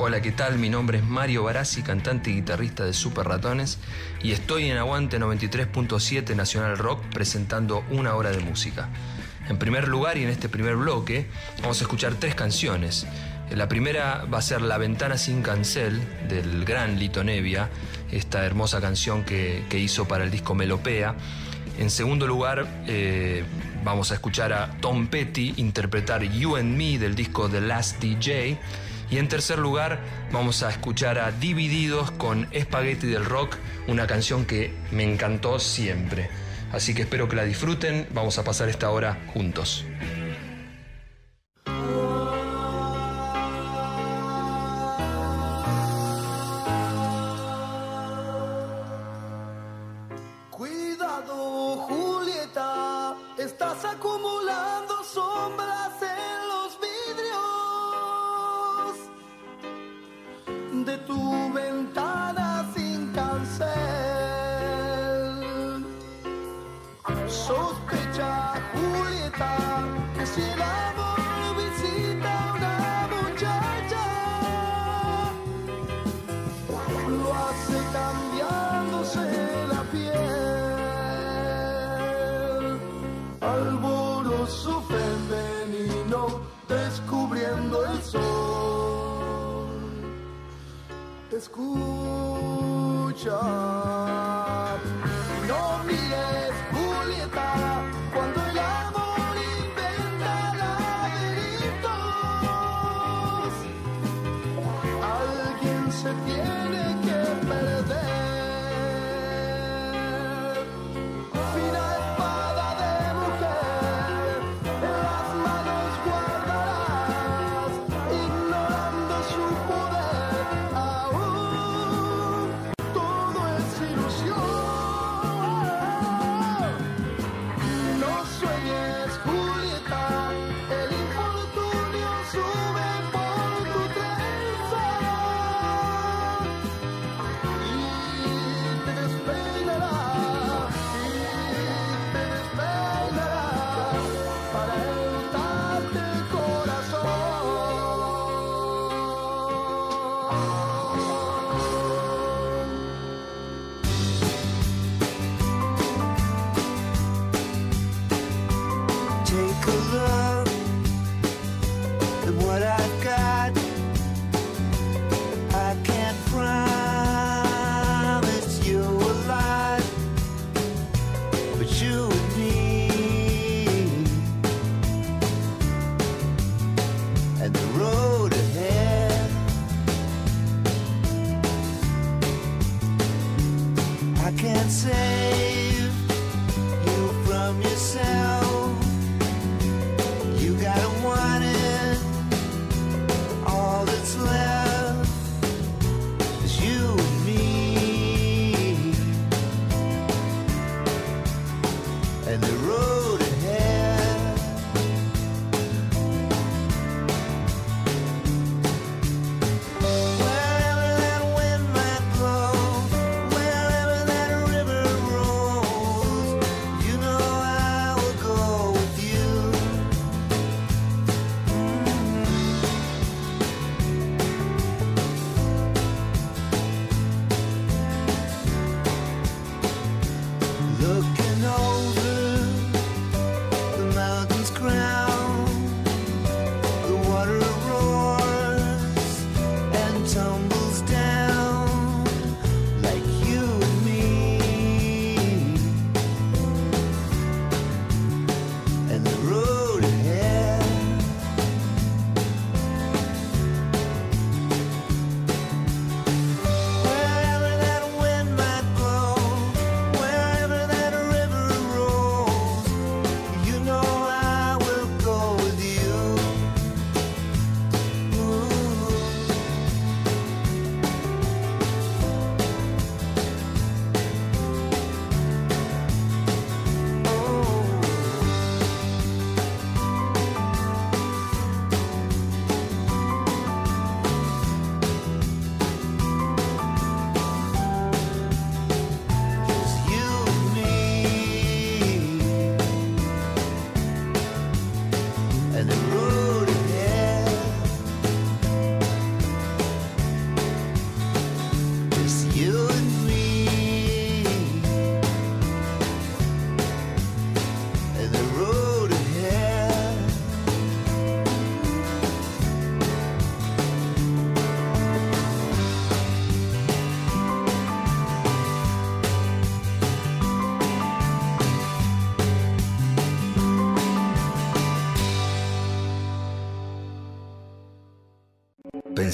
Hola, ¿qué tal? Mi nombre es Mario Barassi, cantante y guitarrista de Super Ratones, y estoy en Aguante 93.7 Nacional Rock presentando una hora de música. En primer lugar y en este primer bloque vamos a escuchar tres canciones. La primera va a ser La ventana sin cancel del gran Lito Nevia, esta hermosa canción que, hizo para el disco Melopea. En segundo lugar, eh, vamos a escuchar a Tom Petty interpretar You and Me del disco The Last DJ. Y en tercer lugar, vamos a escuchar a Divididos con Spaghetti del Rock, una canción que me encantó siempre. Así que espero que la disfruten, vamos a pasar esta hora juntos.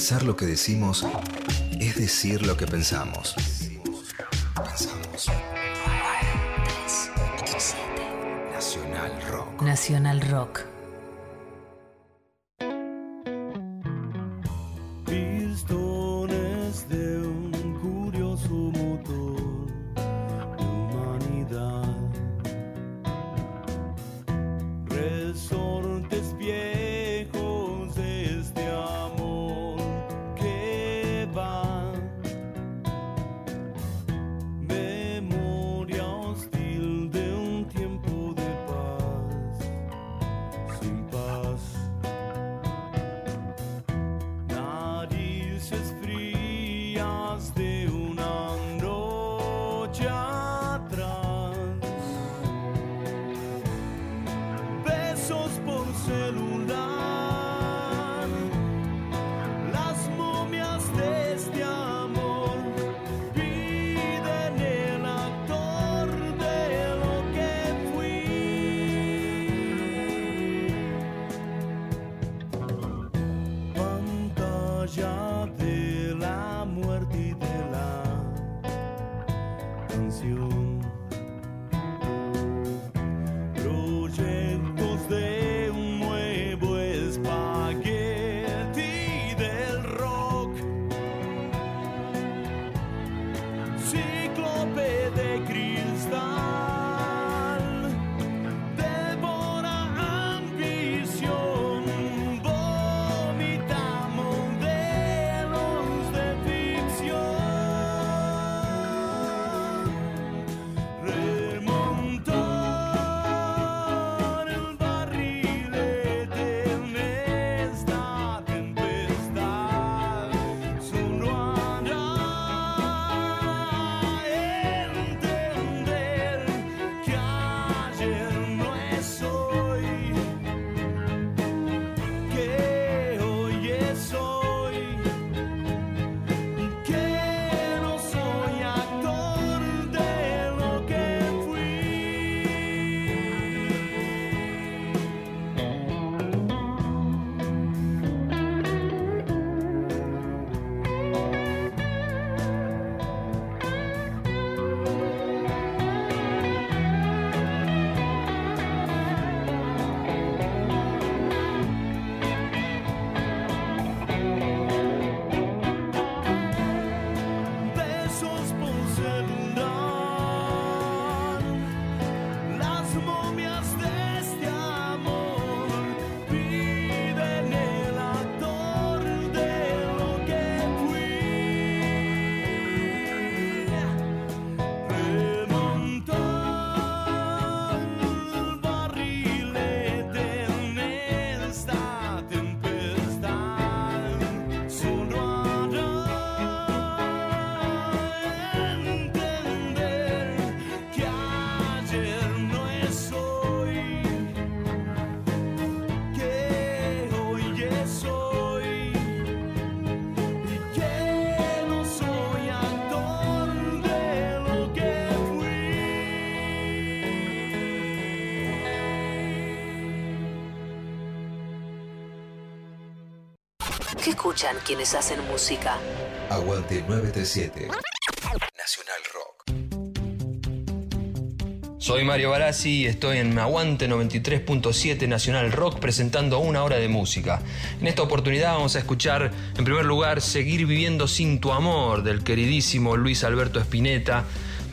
Pensar lo que decimos es decir lo que pensamos. Pensamos. Nacional Rock. Nacional Rock. Pistones de un curioso motor de humanidad. Escuchan quienes hacen música? Aguante 937. Nacional Rock. Soy Mario Barassi y estoy en Aguante 93.7 Nacional Rock presentando una hora de música. En esta oportunidad vamos a escuchar, en primer lugar, Seguir viviendo sin tu amor del queridísimo Luis Alberto Spinetta.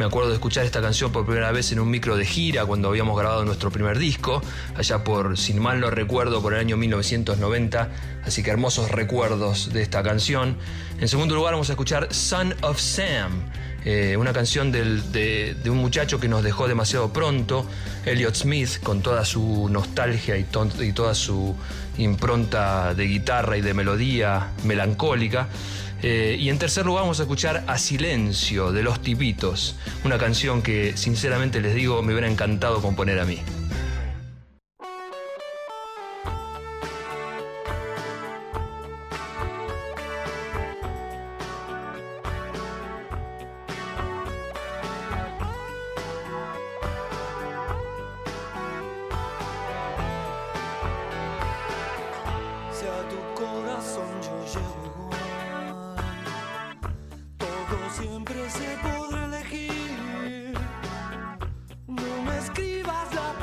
Me acuerdo de escuchar esta canción por primera vez en un micro de gira cuando habíamos grabado nuestro primer disco, allá por, sin mal no recuerdo, por el año 1990. Así que hermosos recuerdos de esta canción. En segundo lugar vamos a escuchar Son of Sam, eh, una canción de, un muchacho que nos dejó demasiado pronto, Elliot Smith, con toda su nostalgia y toda su impronta de guitarra y de melodía melancólica. Eh, y en tercer lugar vamos a escuchar A Silencio de Los Tipitos, una canción que sinceramente les digo me hubiera encantado componer a mí. Escribas la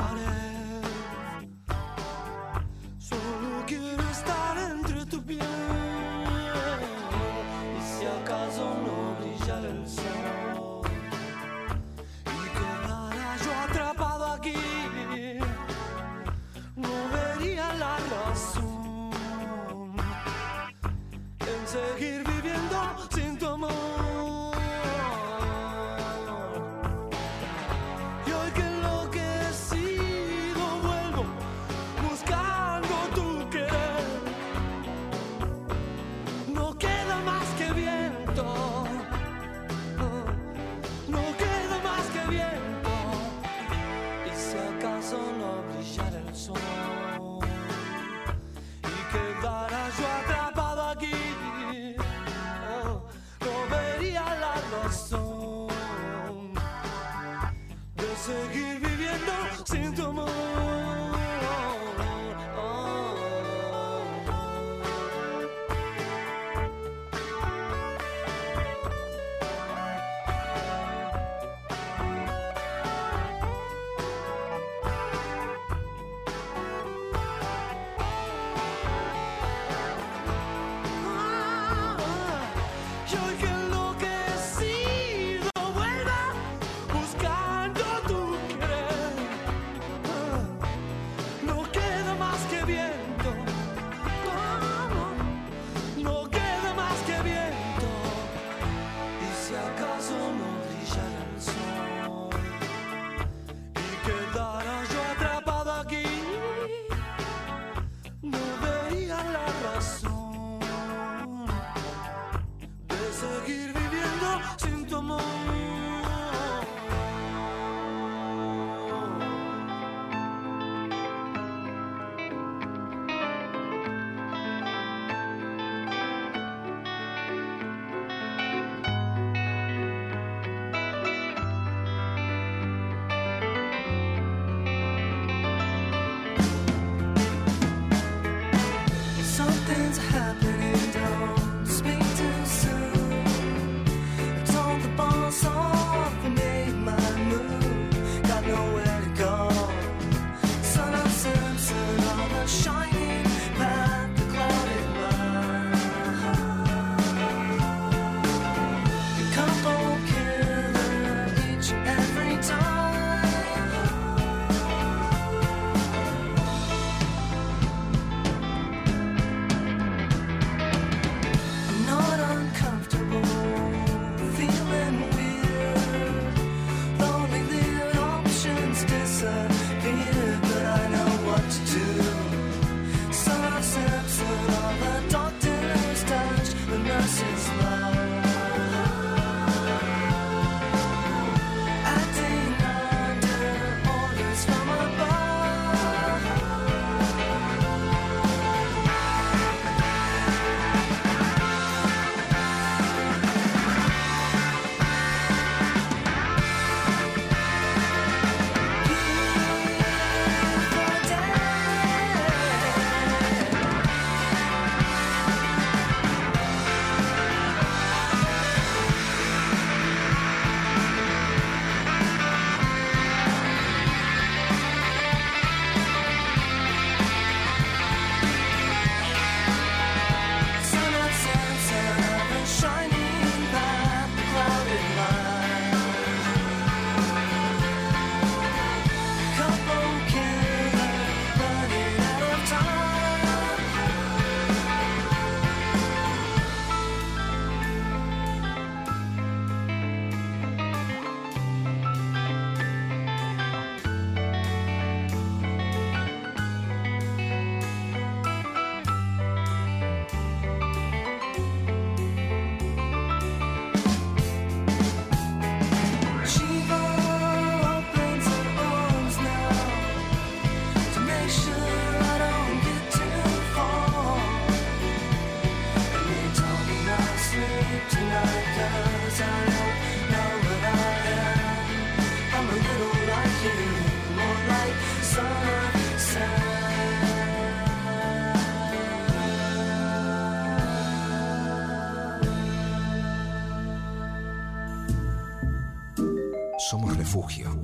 Somos refugio.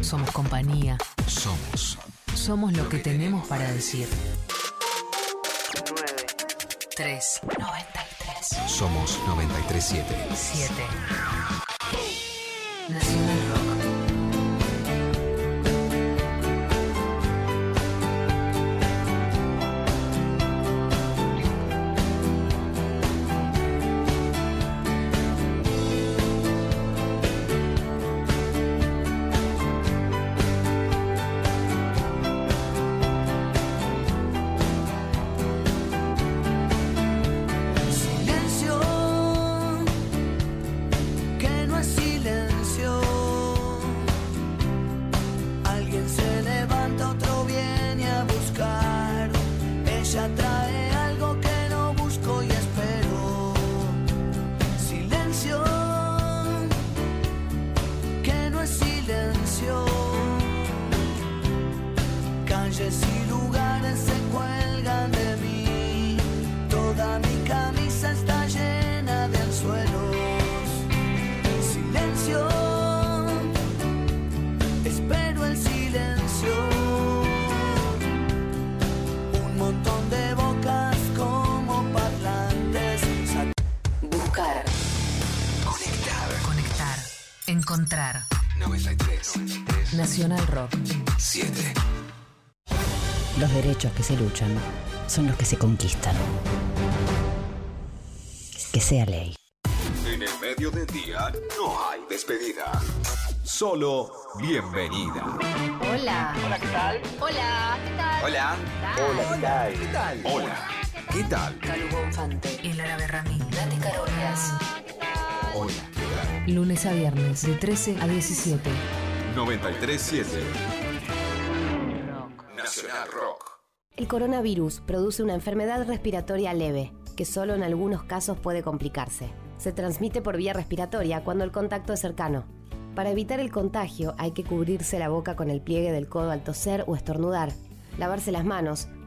Somos compañía. Somos. Somos lo que tenemos para decir. 9, 3, 93, Somos 937. 7. Nacional Encontrar. 93. Nacional Rock. 7. Los derechos que se luchan son los que se conquistan. Que sea ley. En el medio del día no hay despedida. Solo bienvenida. Hola. Hola, ¿qué tal? Hola, ¿qué tal? Hola. Hola, ¿qué tal? Hola. ¿Qué tal? Calu Bonfante. El Árabe Ramí. Dani Carolias. Hola, ¿qué tal? Lunes a viernes de 13 a 17. 937. Nacional Rock. El coronavirus produce una enfermedad respiratoria leve, que solo en algunos casos puede complicarse. Se transmite por vía respiratoria cuando el contacto es cercano. Para evitar el contagio hay que cubrirse la boca con el pliegue del codo al toser o estornudar, lavarse las manos,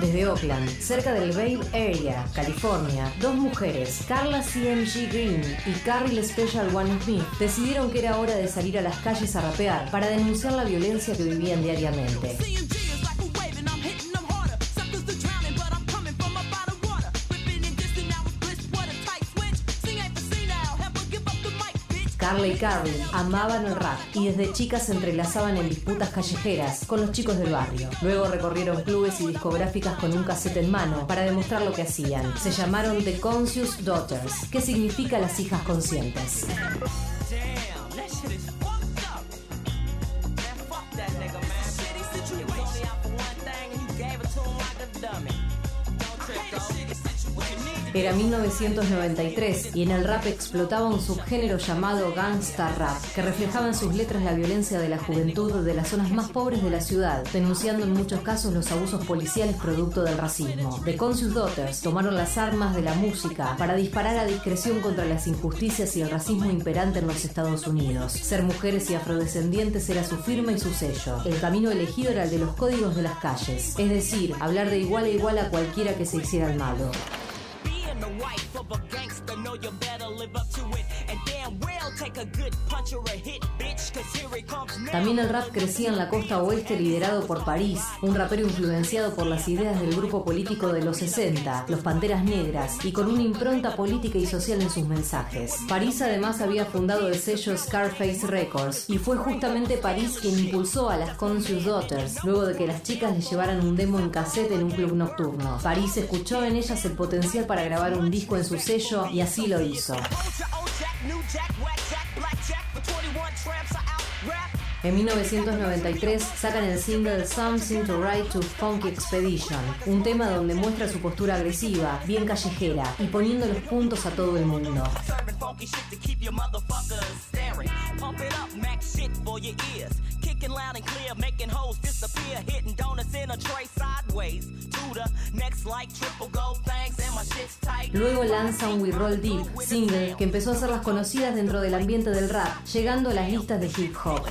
Desde Oakland, cerca del Bay Area, California, dos mujeres, Carla CMG Green y Carrie Special One Smith, decidieron que era hora de salir a las calles a rapear para denunciar la violencia que vivían diariamente. Carla y Carly amaban el rap y desde chicas se entrelazaban en disputas callejeras con los chicos del barrio. Luego recorrieron clubes y discográficas con un cassette en mano para demostrar lo que hacían. Se llamaron The Conscious Daughters, que significa las hijas conscientes. Era 1993 y en el rap explotaba un subgénero llamado gangsta rap, que reflejaba en sus letras la violencia de la juventud de las zonas más pobres de la ciudad, denunciando en muchos casos los abusos policiales producto del racismo. The Conscious Daughters tomaron las armas de la música para disparar a discreción contra las injusticias y el racismo imperante en los Estados Unidos. Ser mujeres y afrodescendientes era su firma y su sello. El camino elegido era el de los códigos de las calles, es decir, hablar de igual a igual a cualquiera que se hiciera el malo. The wife of a gangster, know you better live up to it. And damn También el rap crecía en la costa oeste liderado por París, un rapero influenciado por las ideas del grupo político de los 60, los Panteras Negras, y con una impronta política y social en sus mensajes. París además había fundado el sello Scarface Records, y fue justamente París quien impulsó a las Conscious Daughters, luego de que las chicas le llevaran un demo en cassette en un club nocturno. París escuchó en ellas el potencial para grabar un disco en su sello y así lo hizo. Old Jack, old Jack, new Jack, whack Jack, black Jack, for 21 tramps are out rap. En 1993 sacan el single Something to Ride to Funky Expedition, un tema donde muestra su postura agresiva, bien callejera y poniendo los puntos a todo el mundo. Making hoes disappear. Hitting donuts in a tray sideways. To the next like triple gold things and my shit's tight. Luego lanza un We Roll Deep, single que empezó a hacerlas conocidas dentro del ambiente del rap, llegando a las listas de hip hop.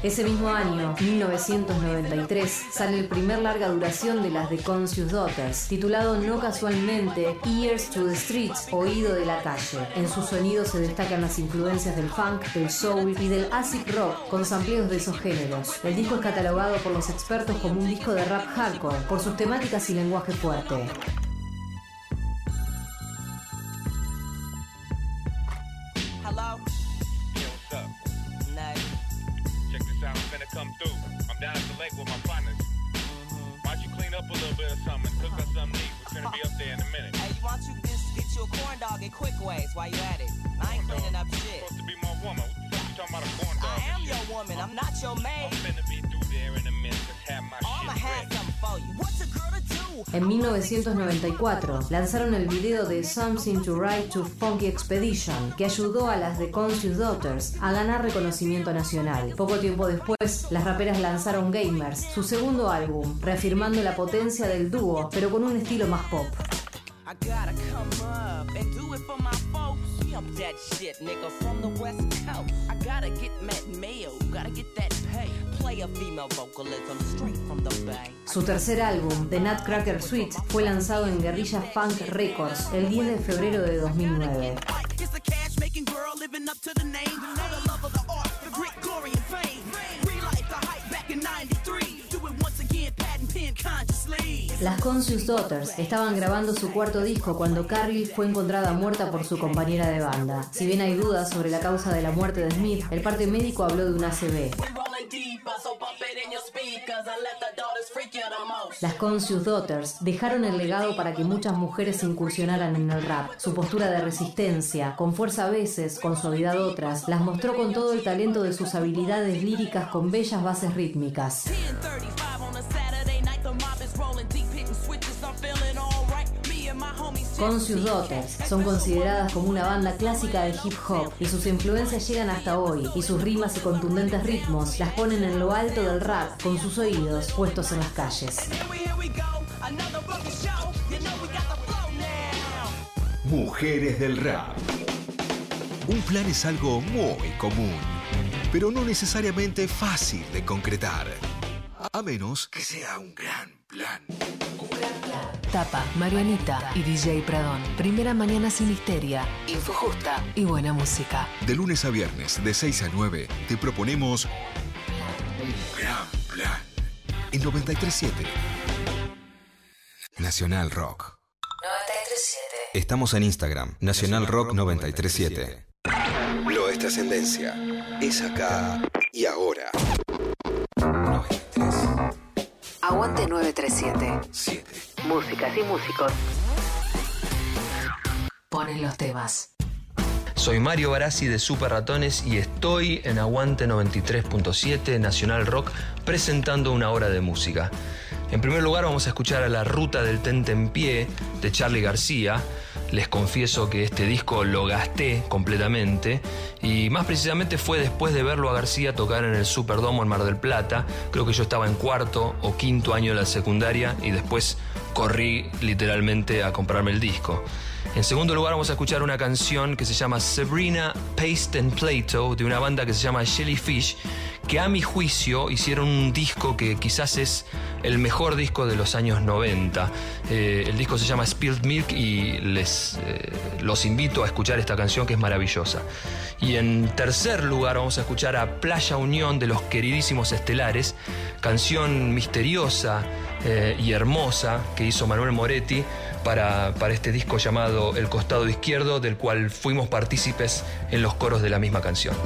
Ese mismo año, 1993, sale el primer larga duración de las The Conscious Daughters, titulado no casualmente Ears to the Streets, Oído de la Calle. En su sonido se destacan las influencias del funk, del soul y del acid rock, con sampleos de esos géneros. El disco es catalogado por los expertos como un disco de rap hardcore, por sus temáticas y lenguaje fuerte. A corn dog in quick ways while you at it? I ain't cleaning up shit. Supposed to be my woman. I am your woman, I'm not your maid. En 1994 lanzaron el video de Something to Write to Funky Expedition, que ayudó a las The Conscious Daughters a ganar reconocimiento nacional. Poco tiempo después, las raperas lanzaron Gamers, su segundo álbum, reafirmando la potencia del dúo, pero con un estilo más pop. Gotta come up and do it for my folks. Pump that shit, nigga, from the west coast. I gotta get mad mayo, gotta get that pay. Play a female vocalism straight from the bay. Su tercer álbum, The Nutcracker Suite, fue lanzado en Guerrilla Funk Records el 10 de febrero de 2009. Las Conscious Daughters estaban grabando su cuarto disco cuando Carrie fue encontrada muerta por su compañera de banda. Si bien hay dudas sobre la causa de la muerte de Smith, el parte médico habló de un ACV. Las Conscious Daughters dejaron el legado para que muchas mujeres incursionaran en el rap. Su postura de resistencia, con fuerza a veces, con suavidad otras, las mostró con todo el talento de sus habilidades líricas con bellas bases rítmicas. 10:35 on a Saturday night, the mob is rolling deep, just Conscious Daughters son consideradas como una banda clásica de hip hop y sus influencias llegan hasta hoy y sus rimas y contundentes ritmos las ponen en lo alto del rap con sus oídos puestos en las calles. Mujeres del rap. Un plan es algo muy común, pero no necesariamente fácil de concretar. A menos que sea un gran plan. Tapa, Marianita y DJ Pradón. Primera mañana sin histeria, info justa y buena música. De lunes a viernes, de 6 a 9, te proponemos un gran plan. En 937. Nacional Rock. 937. Estamos en Instagram, Nacional Rock 937. Lo es trascendencia. Es acá y ahora. 93. Aguante 937. 7. Músicas y músicos. Ponen los temas. Soy Mario Barassi de Super Ratones y estoy en Aguante 93.7 Nacional Rock presentando una hora de música. En primer lugar vamos a escuchar a La Ruta del Tente en Pie de Charlie García. Les confieso que este disco lo gasté completamente y más precisamente fue después de verlo a García tocar en el Superdomo en Mar del Plata. Creo que yo estaba en cuarto o quinto año de la secundaria y después corrí literalmente a comprarme el disco. En segundo lugar vamos a escuchar una canción que se llama Sabrina Paste and Plato de una banda que se llama Jellyfish que a mi juicio hicieron un disco que quizás es el mejor disco de los años 90. Eh, el disco se llama Spilled Milk y les eh, los invito a escuchar esta canción que es maravillosa. Y en tercer lugar vamos a escuchar a Playa Unión de los queridísimos Estelares, canción misteriosa eh, y hermosa que hizo Manuel Moretti para, para este disco llamado El Costado Izquierdo, del cual fuimos partícipes en los coros de la misma canción.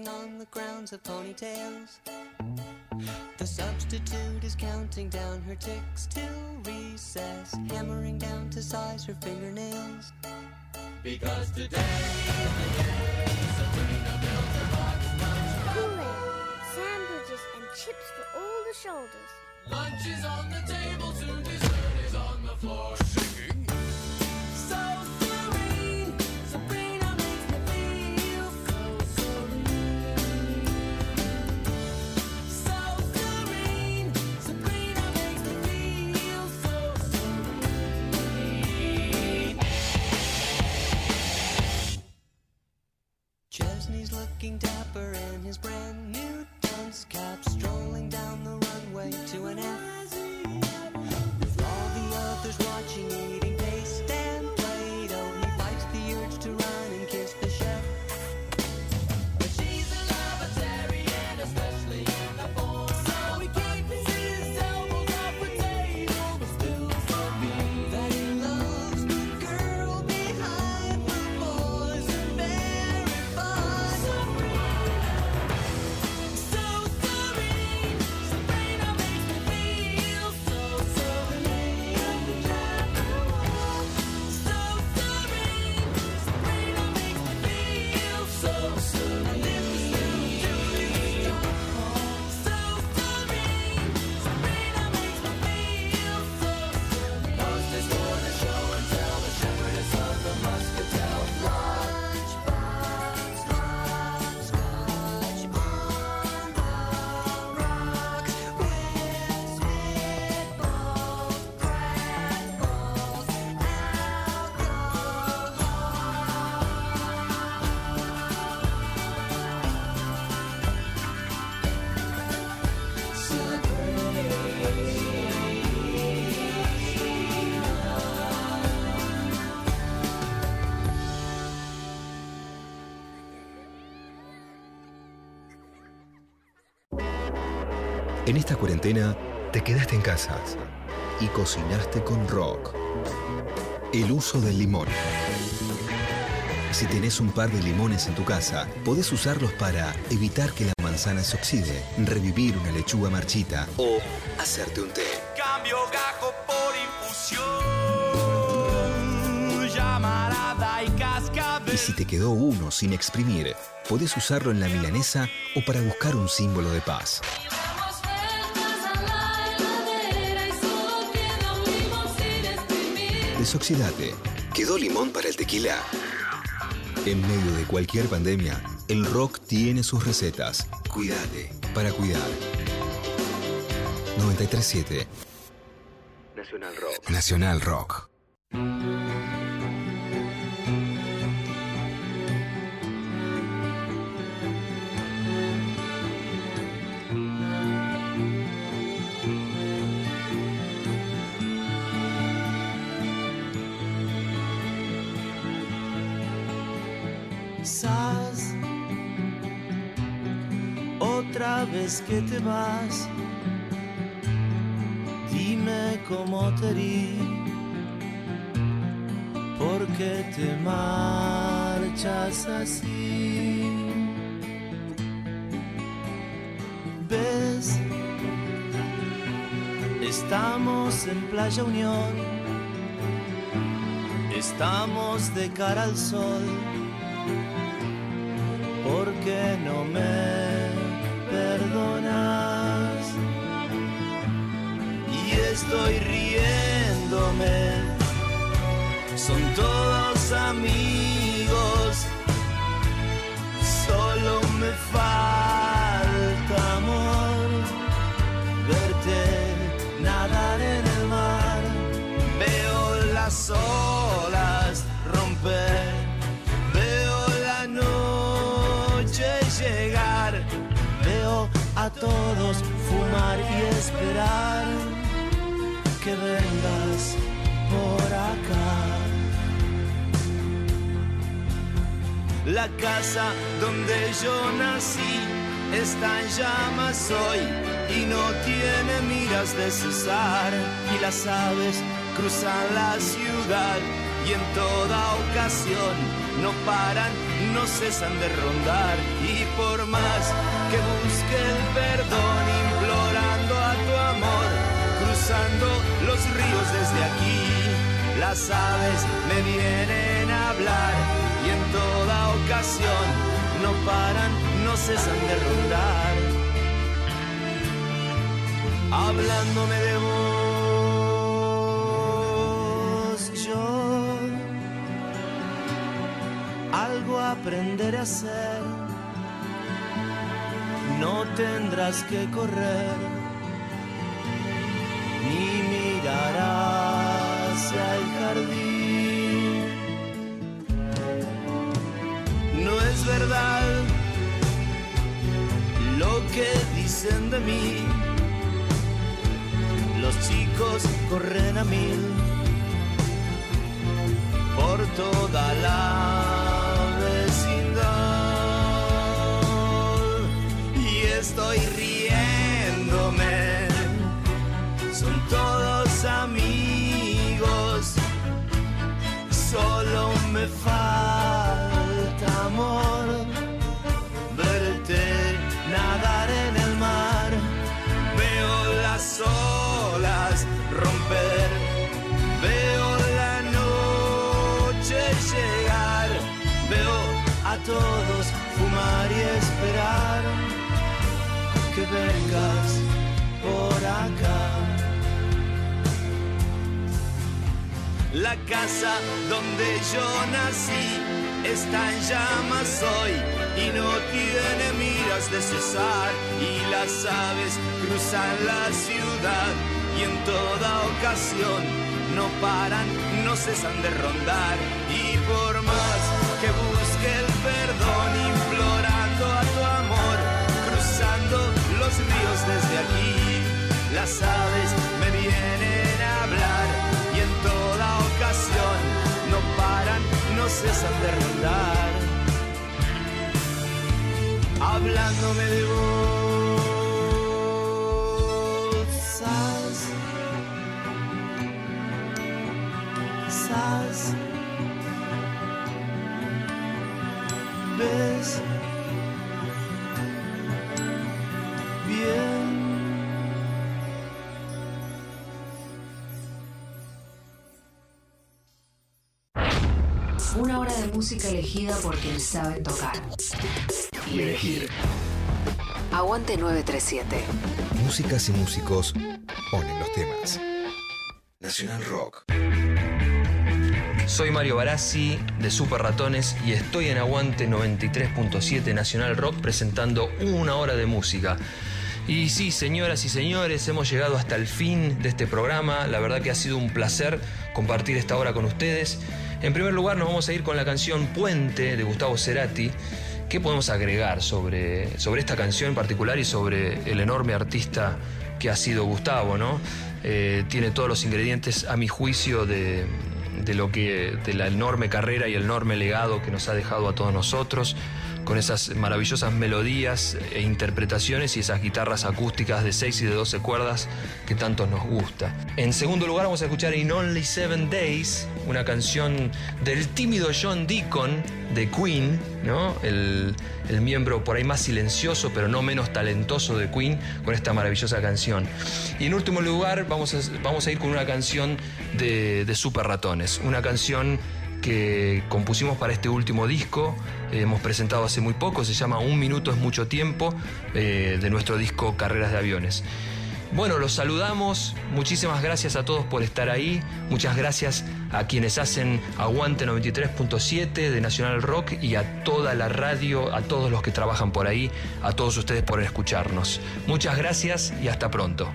Grazing on the grounds of ponytails. The substitute is counting down her ticks till recess, hammering down to size her fingernails. Because today Kool-Aid, sandwiches, and chips for all the shoulders. Lunch is on the table, soon dessert is on the floor. His brand En esta cuarentena te quedaste en casa y cocinaste con rock. El uso del limón. Si tenés un par de limones en tu casa, podés usarlos para evitar que la manzana se oxide, revivir una lechuga marchita o hacerte un té. Cambio gajo por infusión. Llamarada y cascabel. Y si te quedó uno sin exprimir, podés usarlo en la milanesa o para buscar un símbolo de paz. Desoxidate. Quedó limón para el tequila. En medio de cualquier pandemia, el rock tiene sus recetas. Cuídate para cuidar. 937 Nacional Rock. Nacional Rock. Vez que te vas, dime cómo te herí, por qué te marchas así. ¿Ves? Estamos en Playa Unión, estamos de cara al sol. ¿Por qué no me perdonas? Y estoy riéndome, son todos amigos, todos fumar y esperar que vengas por acá. La casa donde yo nací está en llamas hoy y no tiene miras de cesar. Y las aves cruzan la ciudad y en toda ocasión no paran, no cesan de rondar. Y por más que busque el perdón, implorando a tu amor, cruzando los ríos desde aquí, las aves me vienen a hablar y en toda ocasión no paran, no cesan de rondar. Hablándome de vos, algo aprenderé a hacer. No tendrás que correr, ni mirar hacia el jardín. No es verdad lo que dicen de mí. Los chicos corren a mil por toda la estoy riéndome. Son todos amigos, solo me falta vengas por acá. La casa donde yo nací está en llamas hoy y no tiene miras de cesar y las aves cruzan la ciudad y en toda ocasión no paran, no cesan de rondar aquí. Las aves me vienen a hablar y en toda ocasión no paran, no cesan de rondar. Hablándome de vos. Sas. Sas. Ves música elegida por quien sabe tocar. Y elegir. Aguante 937. Músicas y músicos ponen los temas. Nacional Rock. Soy Mario Barassi de Super Ratones y estoy en Aguante 93.7 Nacional Rock presentando una hora de música. Y sí, señoras y señores, hemos llegado hasta el fin de este programa. La verdad que ha sido un placer compartir esta hora con ustedes. En primer lugar, nos vamos a ir con la canción Puente de Gustavo Cerati. ¿Qué podemos agregar sobre, sobre esta canción en particular y sobre el enorme artista que ha sido Gustavo, ¿no? Eh, tiene todos los ingredientes, a mi juicio, de, de lo que de la enorme carrera y el enorme legado que nos ha dejado a todos nosotros con esas maravillosas melodías e interpretaciones y esas guitarras acústicas de 6 y de 12 cuerdas que tanto nos gusta. En segundo lugar vamos a escuchar In Only Seven Days, una canción del tímido John Deacon de Queen, ¿no? el, el miembro por ahí más silencioso pero no menos talentoso de Queen con esta maravillosa canción. Y en último lugar vamos a, vamos a ir con una canción de, de Super Ratones, una canción que compusimos para este último disco, eh, hemos presentado hace muy poco, se llama Un minuto es mucho tiempo, eh, de nuestro disco Carreras de Aviones. Bueno, los saludamos, muchísimas gracias a todos por estar ahí, muchas gracias a quienes hacen Aguante 93.7 de Nacional Rock y a toda la radio, a todos los que trabajan por ahí, a todos ustedes por escucharnos. Muchas gracias y hasta pronto.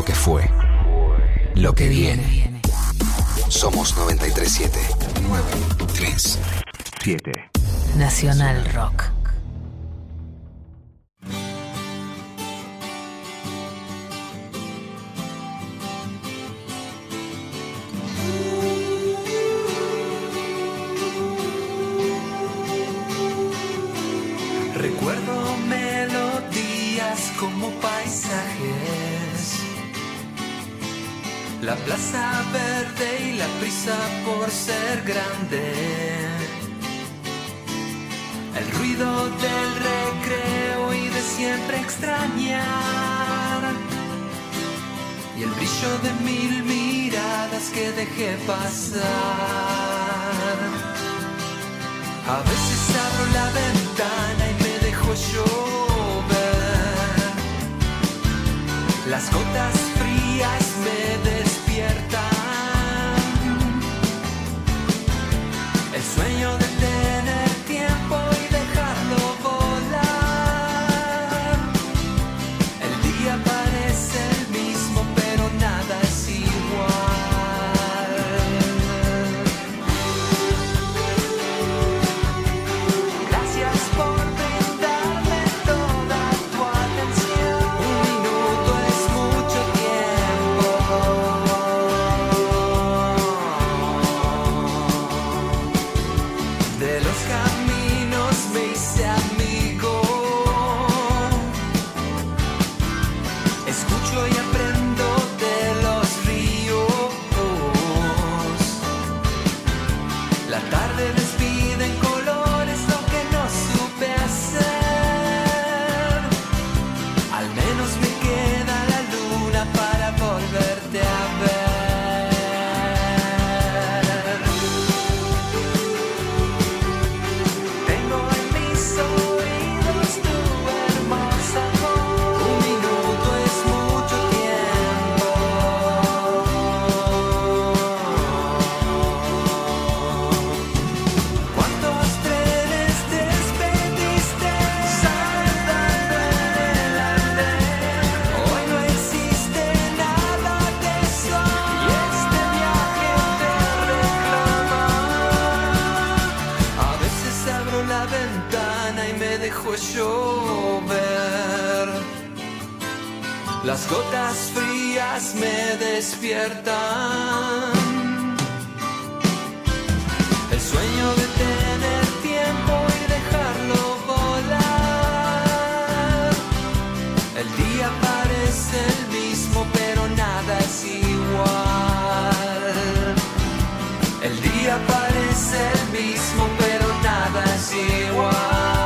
lo que fue, lo que viene. Somos 937 937 Nacional Rock. grande. El ruido del recreo y de siempre extrañar. Y el brillo de mil miradas que dejé pasar. A veces abro la ventana llover. Las gotas frías me despiertan. El sueño de tener tiempo y dejarlo volar. El día parece el mismo, pero nada es igual. El día parece el mismo, pero nada es igual.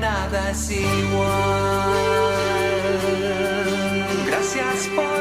nada es igual. Gracias por